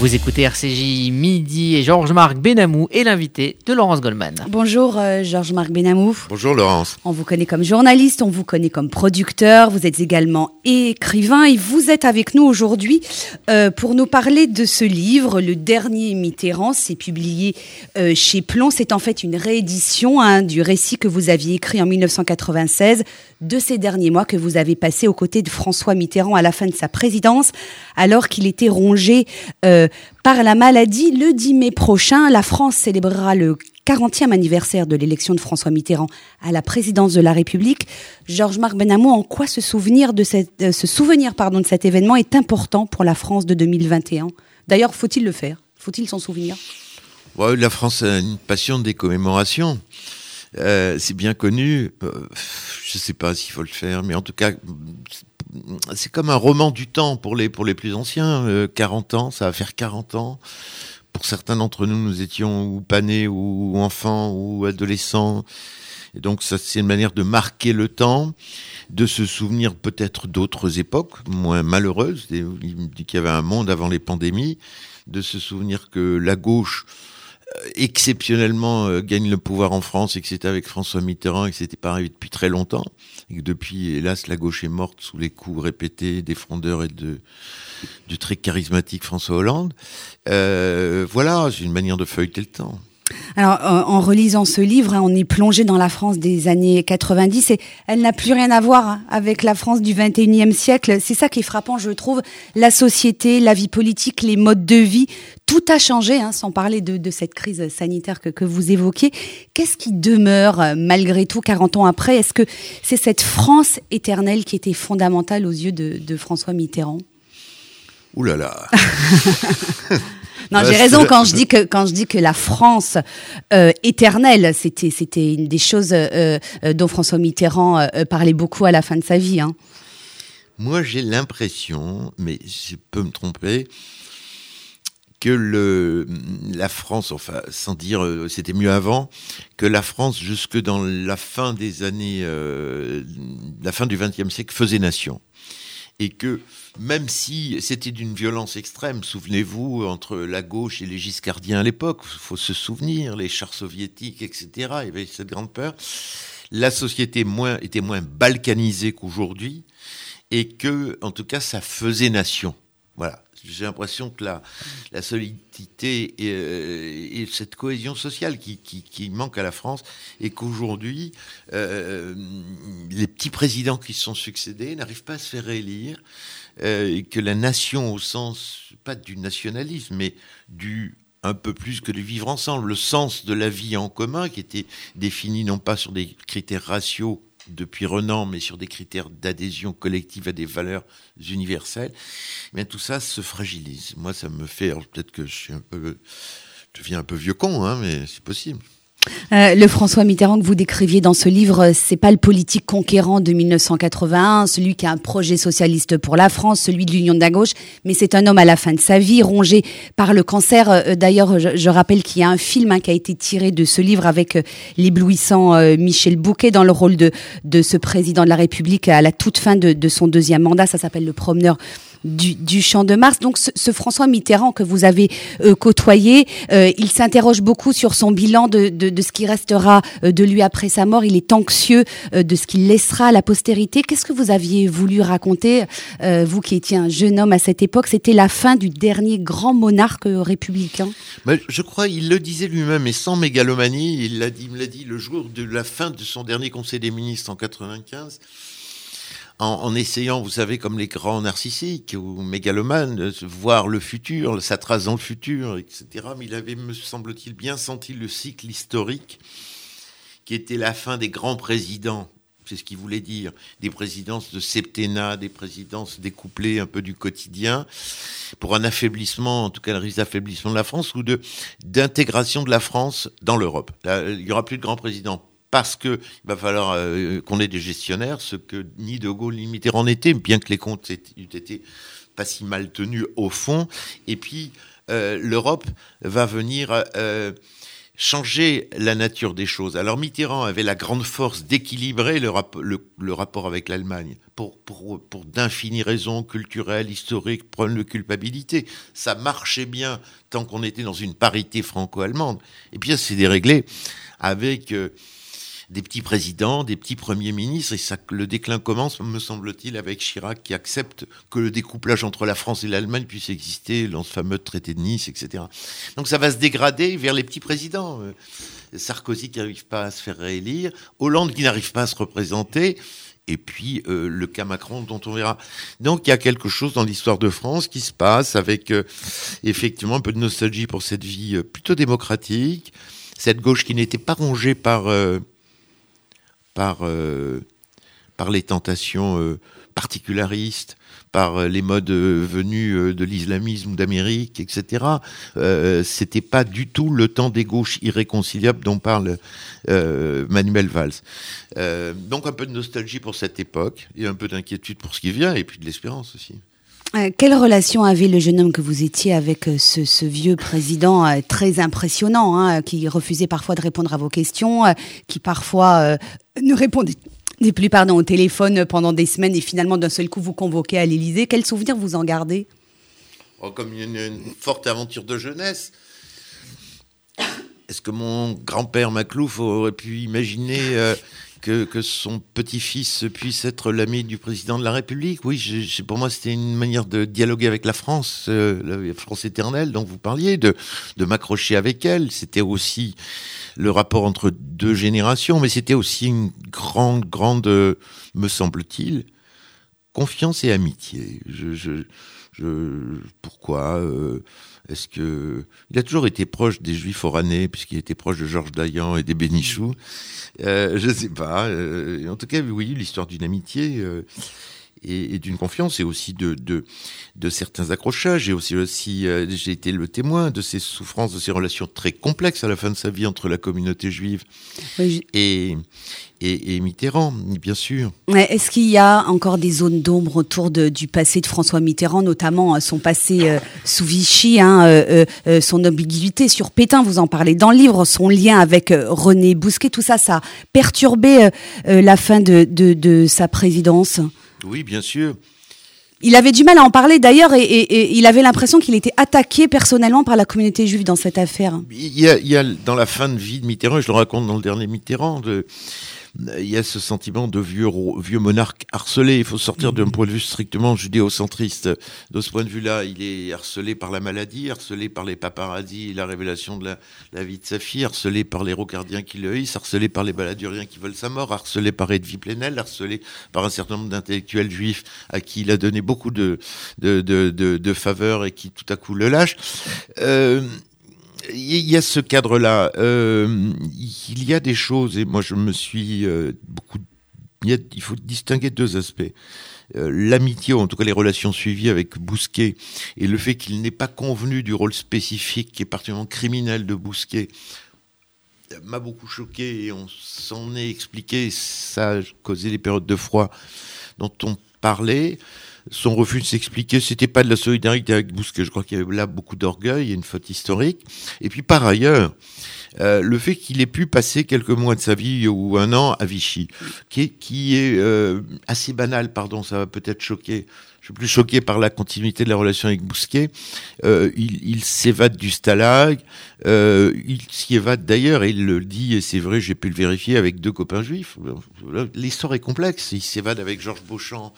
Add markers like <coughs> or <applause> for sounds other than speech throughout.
Vous écoutez RCJ Midi et Georges-Marc Benamou est l'invité de Laurence Goldman. Bonjour euh, Georges-Marc Benamou. Bonjour Laurence. On vous connaît comme journaliste, on vous connaît comme producteur, vous êtes également écrivain et vous êtes avec nous aujourd'hui euh, pour nous parler de ce livre, Le dernier Mitterrand. C'est publié euh, chez Plon. C'est en fait une réédition hein, du récit que vous aviez écrit en 1996 de ces derniers mois que vous avez passé aux côtés de François Mitterrand à la fin de sa présidence, alors qu'il était rongé euh, par la maladie. Le 10 mai prochain, la France célébrera le 40e anniversaire de l'élection de François Mitterrand à la présidence de la République. Georges-Marc Benamou, en quoi ce souvenir euh, de cet événement est important pour la France de 2021 D'ailleurs, faut-il le faire? Faut-il s'en souvenir? Ouais, La France a une passion des commémorations. Euh, c'est bien connu. Euh, je ne sais pas s'il faut le faire, mais en tout cas, c'est comme un roman du temps pour les, pour les plus anciens. Euh, 40 ans, ça va faire 40 ans. Pour certains d'entre nous, nous étions ou pas ou enfants, ou adolescents. Et donc, c'est une manière de marquer le temps, de se souvenir peut-être d'autres époques moins malheureuses. Il dit qu'il y avait un monde avant les pandémies, de se souvenir que la gauche exceptionnellement euh, gagne le pouvoir en France et que c'était avec François Mitterrand et que c'était pas arrivé depuis très longtemps et que depuis hélas la gauche est morte sous les coups répétés des frondeurs et de du très charismatique François Hollande. Euh, voilà, c'est une manière de feuilleter le temps. Alors, en relisant ce livre, hein, on est plongé dans la France des années 90 et elle n'a plus rien à voir hein, avec la France du 21e siècle. C'est ça qui est frappant, je trouve. La société, la vie politique, les modes de vie, tout a changé, hein, sans parler de, cette crise sanitaire que, vous évoquiez. Qu'est-ce qui demeure euh, malgré tout 40 ans après? Est-ce que c'est cette France éternelle qui était fondamentale aux yeux de, François Mitterrand? Ouh là là <laughs> Non, j'ai raison quand je dis que quand je dis que la France euh, éternelle, c'était c'était une des choses euh, euh, dont François Mitterrand parlait beaucoup à la fin de sa vie. Hein. Moi, j'ai l'impression, mais je peux me tromper, que le, la France, enfin, sans dire c'était mieux avant, que la France, jusque dans la fin des années, la fin du XXe siècle, faisait nation. Et que même si c'était d'une violence extrême, souvenez-vous, entre la gauche et les giscardiens à l'époque, il faut se souvenir, les chars soviétiques, etc., il y avait cette grande peur, la société était moins balkanisée qu'aujourd'hui, et que, en tout cas, ça faisait nation. Voilà. J'ai l'impression que la, solidité et, euh, cette cohésion sociale qui, manque à la France et qu'aujourd'hui, euh, les petits présidents qui se sont succédés n'arrivent pas à se faire réélire euh, que la nation, au sens, pas du nationalisme, mais du un peu plus que de vivre ensemble, le sens de la vie en commun, qui était défini non pas sur des critères raciaux depuis Renan, mais sur des critères d'adhésion collective à des valeurs universelles, mais tout ça se fragilise. Moi, ça me fait, peut-être que je suis un peu, je deviens un peu vieux con, hein, mais c'est possible. Euh, le François Mitterrand que vous décriviez dans ce livre, c'est pas le politique conquérant de 1981, celui qui a un projet socialiste pour la France, celui de l'Union de la gauche, mais c'est un homme à la fin de sa vie, rongé par le cancer. Euh, d'ailleurs, je, rappelle qu'il y a un film hein, qui a été tiré de ce livre avec euh, l'éblouissant Michel Bouquet dans le rôle de, de ce président de la République à la toute fin de son deuxième mandat. Ça s'appelle Le Promeneur du, Champ de Mars. Donc ce, François Mitterrand que vous avez euh, côtoyé, euh, il s'interroge beaucoup sur son bilan de, de, ce qui restera euh, de lui après sa mort. Il est anxieux de ce qu'il laissera à la postérité. Qu'est-ce que vous aviez voulu raconter, vous qui étiez un jeune homme à cette époque? C'était la fin du dernier grand monarque républicain. je crois, il le disait lui-même, et sans mégalomanie, il l'a dit, il me l'a dit le jour de la fin de son dernier Conseil des ministres en 95 en, essayant, vous savez, comme les grands narcissiques ou mégalomanes, de voir le futur, sa trace dans le futur, etc. Mais il avait, me semble-t-il, bien senti le cycle historique qui était la fin des grands présidents. C'est ce qu'il voulait dire. Des présidences de septennat, des présidences découplées un peu du quotidien, pour un affaiblissement, en tout cas le risque d'affaiblissement de la France, ou d'intégration de la France dans l'Europe. Il n'y aura plus de grands présidents parce qu'il va falloir euh, qu'on ait des gestionnaires, ce que ni De Gaulle ni Mitterrand n'étaient, bien que les comptes aient été pas si mal tenus au fond. Et puis, euh, l'Europe va venir euh, changer la nature des choses. Alors Mitterrand avait la grande force d'équilibrer le, le, rapport avec l'Allemagne pour, pour, pour d'infinies raisons culturelles, historiques, problèmes de culpabilité. Ça marchait bien tant qu'on était dans une parité franco-allemande. Et puis ça s'est déréglé avec... Des petits présidents, des petits premiers ministres, et le déclin commence, me semble-t-il, avec Chirac qui accepte que le découplage entre la France et l'Allemagne puisse exister dans ce fameux traité de Nice, etc. Donc ça va se dégrader vers les petits présidents. Euh, Sarkozy qui n'arrive pas à se faire réélire, Hollande qui n'arrive pas à se représenter, et puis euh, le cas Macron dont on verra. Donc il y a quelque chose dans l'histoire de France qui se passe avec euh, effectivement un peu de nostalgie pour cette vie plutôt démocratique, cette gauche qui n'était pas rongée par par, euh, par les tentations euh, particularistes, par euh, les modes venus de l'islamisme d'Amérique, etc. C'était pas du tout le temps des gauches irréconciliables dont parle Manuel Valls. donc un peu de nostalgie pour cette époque et un peu d'inquiétude pour ce qui vient et puis de l'espérance aussi. Quelle relation avait le jeune homme que vous étiez avec ce, vieux président très impressionnant, hein, qui refusait parfois de répondre à vos questions, qui parfois ne répondez plus pardon, au téléphone pendant des semaines et finalement d'un seul coup vous convoquez à l'Élysée? Quel souvenir vous en gardez? Oh, Comme une, forte aventure de jeunesse. Est-ce que mon grand-père Maclouf aurait pu imaginer euh, que, son petit-fils puisse être l'ami du président de la République Oui, pour moi, c'était une manière de dialoguer avec la France, euh, la France éternelle dont vous parliez, de, de m'accrocher avec elle. C'était aussi le rapport entre deux générations, mais c'était aussi une grande, grande, me semble-t-il, confiance et amitié. Pourquoi euh, Est-ce que il a toujours été proche des Juifs oranais puisqu'il était proche de Georges Dayan et des Bénichoux euh, Je ne sais pas. Euh, en tout cas, oui, l'histoire d'une amitié et, d'une confiance et aussi de, de, de certains accrochages. J'ai aussi, aussi euh, j'ai été le témoin de ces souffrances, de ces relations très complexes à la fin de sa vie entre la communauté juive et, et, Mitterrand, bien sûr. Est-ce qu'il y a encore des zones d'ombre autour de, du passé de François Mitterrand, notamment euh, son passé euh, sous Vichy, hein, son ambiguïté sur Pétain, vous en parlez dans le livre, son lien avec René Bousquet, tout ça, ça a perturbé la fin de, de, de sa présidence? Oui, bien sûr. Il avait du mal à en parler d'ailleurs et, il avait l'impression qu'il était attaqué personnellement par la communauté juive dans cette affaire. Il y, a, il y a, dans la fin de vie de Mitterrand, je le raconte dans le dernier Mitterrand, de, il y a ce sentiment de vieux, vieux monarque harcelé. Il faut sortir d'un point de vue strictement judéocentriste. De ce point de vue-là, il est harcelé par la maladie, harcelé par les paparazzis, la révélation de la, vie de sa fille, harcelé par les rocardiens qui le haïssent, harcelé par les baladuriens qui veulent sa mort, harcelé par Edwy Plenel, harcelé par un certain nombre d'intellectuels juifs à qui il a donné beaucoup de, de, de, de faveurs et qui tout à coup le lâchent. Euh, il y a ce cadre-là. Euh, il y a des choses, et moi je me suis euh, beaucoup. Il, faut distinguer deux aspects. Euh, l'amitié, ou en tout cas les relations suivies avec Bousquet, et le fait qu'il n'ait pas convenu du rôle spécifique est particulièrement criminel de Bousquet, m'a beaucoup choqué et on s'en est expliqué. Ça a causé les périodes de froid dont on parlait son refus de s'expliquer, c'était pas de la solidarité avec Bousquet. Je crois qu'il y avait là beaucoup d'orgueil et une faute historique. Et puis par ailleurs, euh, le fait qu'il ait pu passer quelques mois de sa vie ou un an à Vichy, qui est, qui est euh, assez banal, pardon, ça va peut-être choquer. Je suis plus choqué par la continuité de la relation avec Bousquet. Euh, il, il s'évade du stalag, euh, il s'y évade d'ailleurs, et il le dit, et c'est vrai, j'ai pu le vérifier avec deux copains juifs. L'histoire est complexe. Il s'évade avec Georges Beauchamp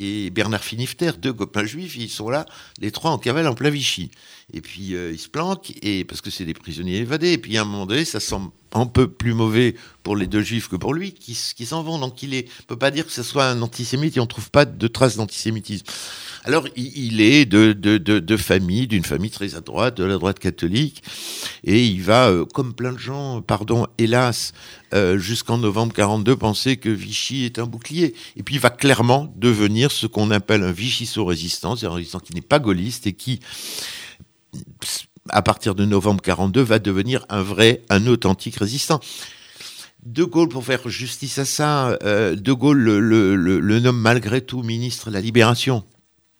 et Bernard Finifter, deux copains juifs, ils sont là, les trois en cavale en plein Vichy. Et puis euh, ils se planquent, et, parce que c'est des prisonniers évadés. Et puis à un moment donné, ça semble un peu plus mauvais pour les deux juifs que pour lui, qui, s'en vont. Donc il ne peut pas dire que ce soit un antisémite, et on ne trouve pas de traces d'antisémitisme. Alors, il est de, famille, d'une famille très à droite, de la droite catholique, et il va, euh, comme plein de gens, pardon, hélas, euh, jusqu'en novembre 42, penser que Vichy est un bouclier. Et puis, il va clairement devenir ce qu'on appelle un Vichy-résistant, c'est un résistant qui n'est pas gaulliste et qui à partir de novembre 42, va devenir un vrai, un authentique résistant. De Gaulle, pour faire justice à ça, euh, De Gaulle le, nomme malgré tout ministre de la Libération.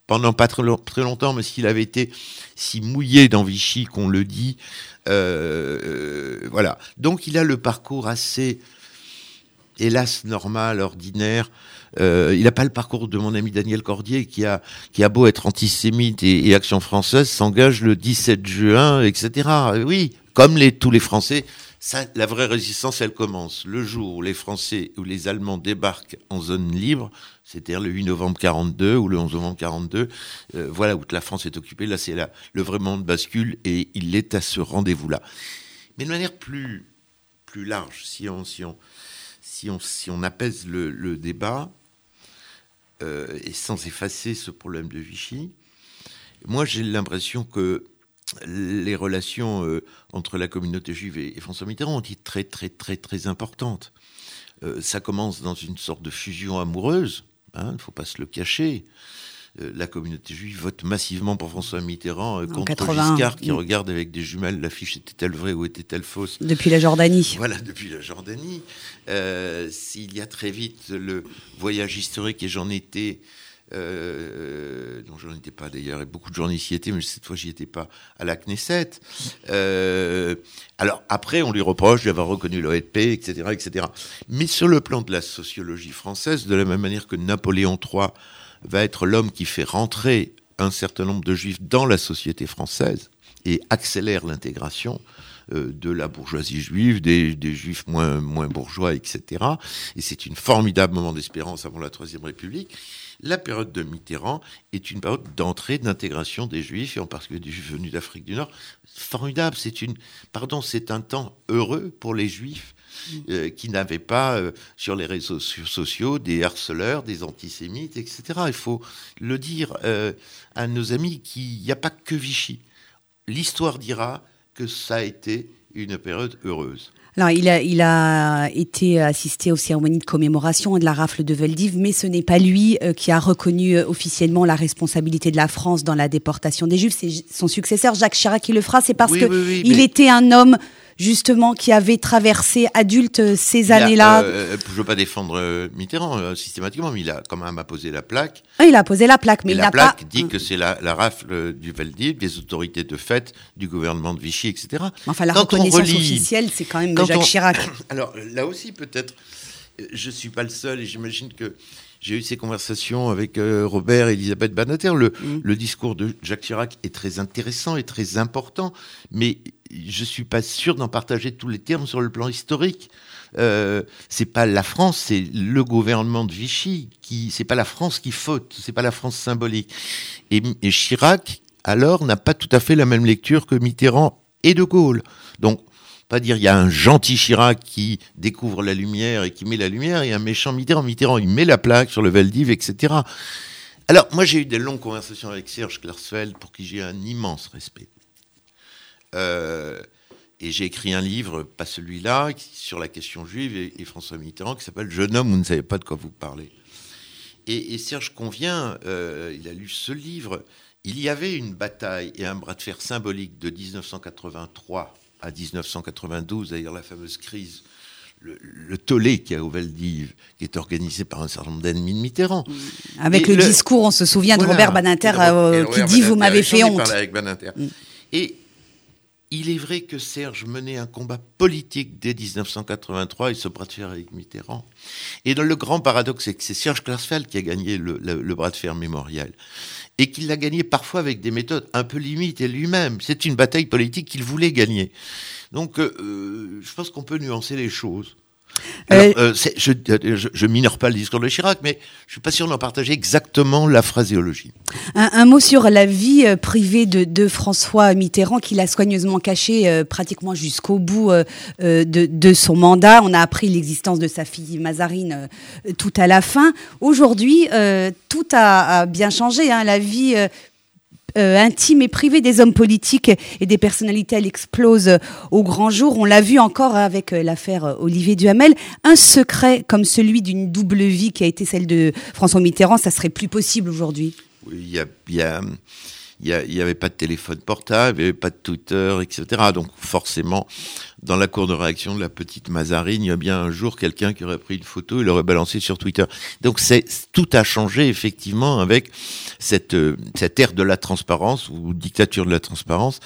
pendant pas très, longtemps, mais s'il avait été si mouillé dans Vichy qu'on le dit, euh, voilà. Donc il a le parcours assez, hélas, normal, ordinaire. Euh, il n'a pas le parcours de mon ami Daniel Cordier qui a, beau être antisémite et, Action française s'engage le 17 juin, etc. Oui, comme tous les Français, ça, la vraie résistance, elle commence le jour où les Français ou les Allemands débarquent en zone libre, c'est-à-dire le 8 novembre 42 ou le 11 novembre 42. Euh, voilà où la France est occupée. Là, c'est le vrai monde bascule et il est à ce rendez-vous-là. Mais de manière plus large, si on apaise le, débat euh, et sans effacer ce problème de Vichy, moi j'ai l'impression que les relations euh, entre la communauté juive et, François Mitterrand ont été très, très, très, très importantes. Euh, ça commence dans une sorte de fusion amoureuse, hein, il ne faut pas se le cacher. Euh, la communauté juive vote massivement pour François Mitterrand contre Giscard, qui regarde avec des jumelles l'affiche était-elle vraie ou était-elle fausse? Depuis la Jordanie. Voilà, depuis la Jordanie. S'il y a très vite le voyage historique, et j'en étais euh, dont je étais pas d'ailleurs, et beaucoup de journalistes y étaient, mais cette fois j'y étais pas, à la Knesset. Euh, alors après, on lui reproche d'avoir reconnu l'OEP, etc., etc. Mais sur le plan de la sociologie française, de la même manière que Napoléon III va être l'homme qui fait rentrer un certain nombre de juifs dans la société française et accélère l'intégration, euh, de la bourgeoisie juive, des, juifs moins, bourgeois, etc. Et c'est une formidable moment d'espérance avant la Troisième République la période de Mitterrand est une période d'entrée, d'intégration des Juifs, et en particulier des Juifs venus d'Afrique du Nord. Formidable, c'est une, pardon, c'est un temps heureux pour les Juifs. Euh, qui n'avaient pas euh, sur les réseaux sociaux des harceleurs, des antisémites, etc. Il faut le dire euh, à nos amis qu'il n'y a pas que Vichy. L'histoire dira que ça a été une période heureuse. Alors, il a, il a été assisté aux cérémonies de commémoration de la rafle de Veldiv, mais ce n'est pas lui qui a reconnu officiellement la responsabilité de la France dans la déportation des Juifs. C'est son successeur, Jacques Chirac, qui le fera. C'est parce qu'il que il était un homme justement qui avait traversé adulte euh, ces années-là. Euh, je ne veux pas défendre euh, Mitterrand systématiquement, mais il a quand même posé la plaque. Ah, il a posé la plaque, mais il la plaque dit que c'est la, rafle du Veldiv, des autorités de fait, du gouvernement de Vichy, etc. Enfin, la reconnaissance officielle, c'est quand même Jacques Chirac. <coughs> Alors là aussi, peut-être, je suis pas le seul, et j'imagine que j'ai eu ces conversations avec Robert et Elisabeth Banater. Le, mm. le, discours de Jacques Chirac est très intéressant et très important, mais je suis pas sûr d'en partager tous les termes sur le plan historique. Euh, c'est pas la France, c'est le gouvernement de Vichy qui, c'est pas la France qui faute, c'est pas la France symbolique. Et, Chirac, alors, n'a pas tout à fait la même lecture que Mitterrand et De Gaulle. Donc, pas dire il y a un gentil Chirac qui découvre la lumière et qui met la lumière, et un méchant Mitterrand. Mitterrand, il met la plaque sur le Veldiv, etc. Alors, moi, j'ai eu des longues conversations avec Serge Klarsfeld, pour qui j'ai un immense respect. Euh, et j'ai écrit un livre, pas celui-là, sur la question juive, et, François Mitterrand, qui s'appelle Jeune homme, vous ne savez pas de quoi vous parlez. Et, Serge convient, euh, il a lu ce livre, il y avait une bataille et un bras de fer symbolique de 1983 à 1992, d'ailleurs la fameuse crise, le, tollé qui a au Veldiv, qui est organisé par un certain nombre d'ennemis de Mitterrand. Avec le, discours, on se souvient de Robert Banater euh, qui dit Vous m'avez fait honte. Avec Banater. Mm. Et il est vrai que Serge menait un combat politique dès 1983, il se bras de fer avec Mitterrand. Et le grand paradoxe, c'est que c'est Serge Klarsfeld qui a gagné le, bras de fer mémorial. Et qu'il l'a gagné parfois avec des méthodes un peu limitées lui-même. C'est une bataille politique qu'il voulait gagner. Donc, euh, euh, je pense qu'on peut nuancer les choses. Euh, euh, je, je, minore pas le discours de Chirac, mais je suis pas sûr d'en partager exactement la phraséologie. Un, mot sur la vie euh, privée de, François Mitterrand, qu'il a soigneusement caché pratiquement jusqu'au bout de, son mandat. On a appris l'existence de sa fille Mazarine tout à la fin. Aujourd'hui, tout a, bien changé. Hein. La vie euh, intime et privée des hommes politiques et des personnalités, elle explose au grand jour. On l'a vu encore avec euh, l'affaire euh, Olivier Duhamel. Un secret comme celui d'une double vie qui a été celle de François Mitterrand, ça serait plus possible aujourd'hui? Oui, il y a, il n'y avait pas de téléphone portable, il n'y avait pas de Twitter, etc. Donc forcément, dans la cour de réaction de la petite Mazarine, il y a bien un jour quelqu'un qui aurait pris une photo et l'aurait balancé sur Twitter. Donc tout a changé effectivement avec cette, euh, cette ère de la transparence ou dictature de la transparence.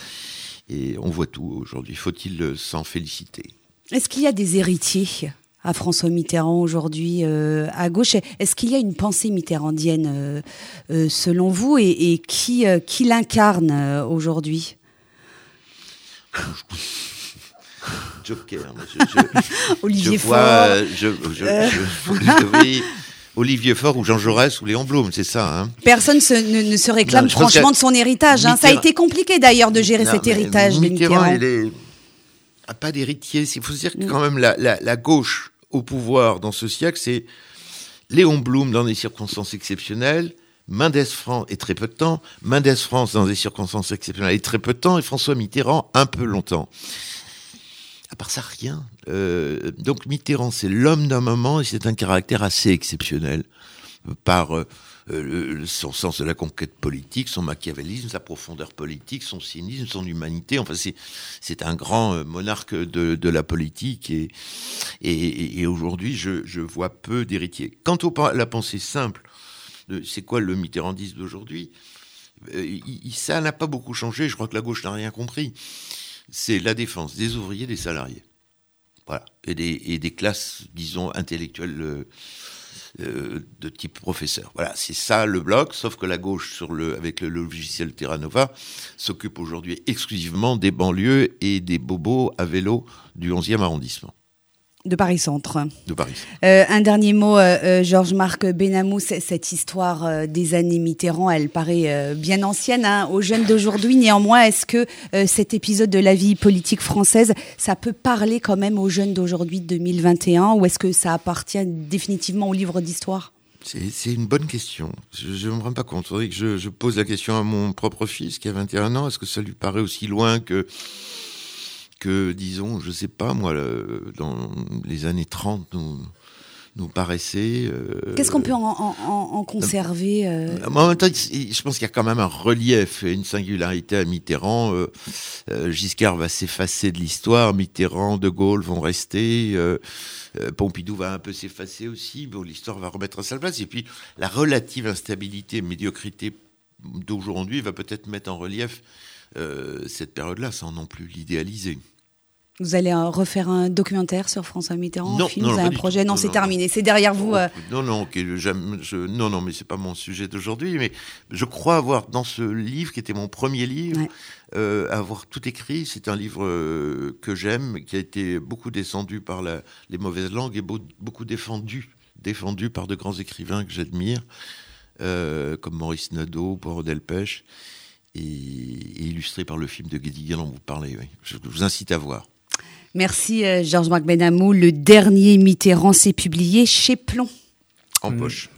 Et on voit tout aujourd'hui. Faut-il s'en féliciter? Est-ce qu'il y a des héritiers? À François Mitterrand aujourd'hui euh, à gauche. Est-ce qu'il y a une pensée mitterrandienne euh, euh, selon vous et, qui, qui l'incarne aujourd'hui? Joker. Olivier Faure. Olivier Faure ou Jean Jaurès ou Léon Blum, c'est ça. Hein? Personne ne, se réclame franchement de son héritage. Hein. Ça a été compliqué d'ailleurs de gérer cet héritage. Mitterrand, il est pas d'héritier. Il faut se dire que quand même la, la, gauche au pouvoir dans ce siècle, c'est Léon Blum dans des circonstances exceptionnelles, Mendes France et très peu de temps, Mendes France dans des circonstances exceptionnelles et très peu de temps, et François Mitterrand un peu longtemps. À part ça, rien. Euh, donc Mitterrand, c'est l'homme d'un moment et c'est un caractère assez exceptionnel par euh, son sens de la conquête politique, son machiavélisme, sa profondeur politique, son cynisme, son humanité. Enfin, c'est un grand euh, monarque de, la politique et, aujourd'hui, je, vois peu d'héritiers. Quant à la pensée simple, c'est quoi le mitterrandisme d'aujourd'hui? Euh, Ça n'a pas beaucoup changé. Je crois que la gauche n'a rien compris. C'est la défense des ouvriers, des salariés. Voilà. Et des, classes, disons, intellectuelles de type professeur. Voilà, c'est ça le bloc, sauf que la gauche, sur le, avec le logiciel Terra Nova, s'occupe aujourd'hui exclusivement des banlieues et des bobos à vélo du 11e arrondissement. De Paris Centre. De Paris. Euh, un dernier mot, euh, euh, Georges-Marc Benamou, cette histoire des années Mitterrand, elle paraît bien ancienne hein, aux jeunes d'aujourd'hui. Néanmoins, est-ce que cet épisode de la vie politique française, ça peut parler quand même aux jeunes d'aujourd'hui, 2021, ou est-ce que ça appartient définitivement au livre d'histoire? C'est une bonne question. Je ne me rends pas compte. je, pose la question à mon propre fils qui a 21 ans. Est-ce que ça lui paraît aussi loin que que, disons, je sais pas, moi, dans les années 30, nous, nous paraissait. Euh, Qu'est-ce qu'on peut en, conserver euh? En même temps, je pense qu'il y a quand même un relief et une singularité à Mitterrand. Euh, Giscard va s'effacer de l'histoire, Mitterrand, De Gaulle vont rester, Pompidou va un peu s'effacer aussi. Bon, l'histoire va remettre à sa place. Et puis, la relative instabilité, médiocrité d'aujourd'hui va peut-être mettre en relief euh, cette période-là, sans non plus l'idéaliser. Vous allez euh, refaire un documentaire sur François Mitterrand Non, film, non, un projet Non, c'est terminé. C'est derrière vous. Euh. Non, non, je, non, non, mais c'est pas mon sujet d'aujourd'hui. Mais je crois avoir dans ce livre, qui était mon premier livre, avoir tout écrit. C'est un livre que j'aime, qui a été beaucoup descendu par les mauvaises langues et beaucoup défendu, défendu par de grands écrivains que j'admire, comme Maurice Nadeau, Poirot Delpech et, illustré par le film de Guédiguian dont vous parlez. Je vous incite à voir. Merci euh, Georges Marc Benamou. Le dernier Mitterrand s'est publié chez Plomb. En poche.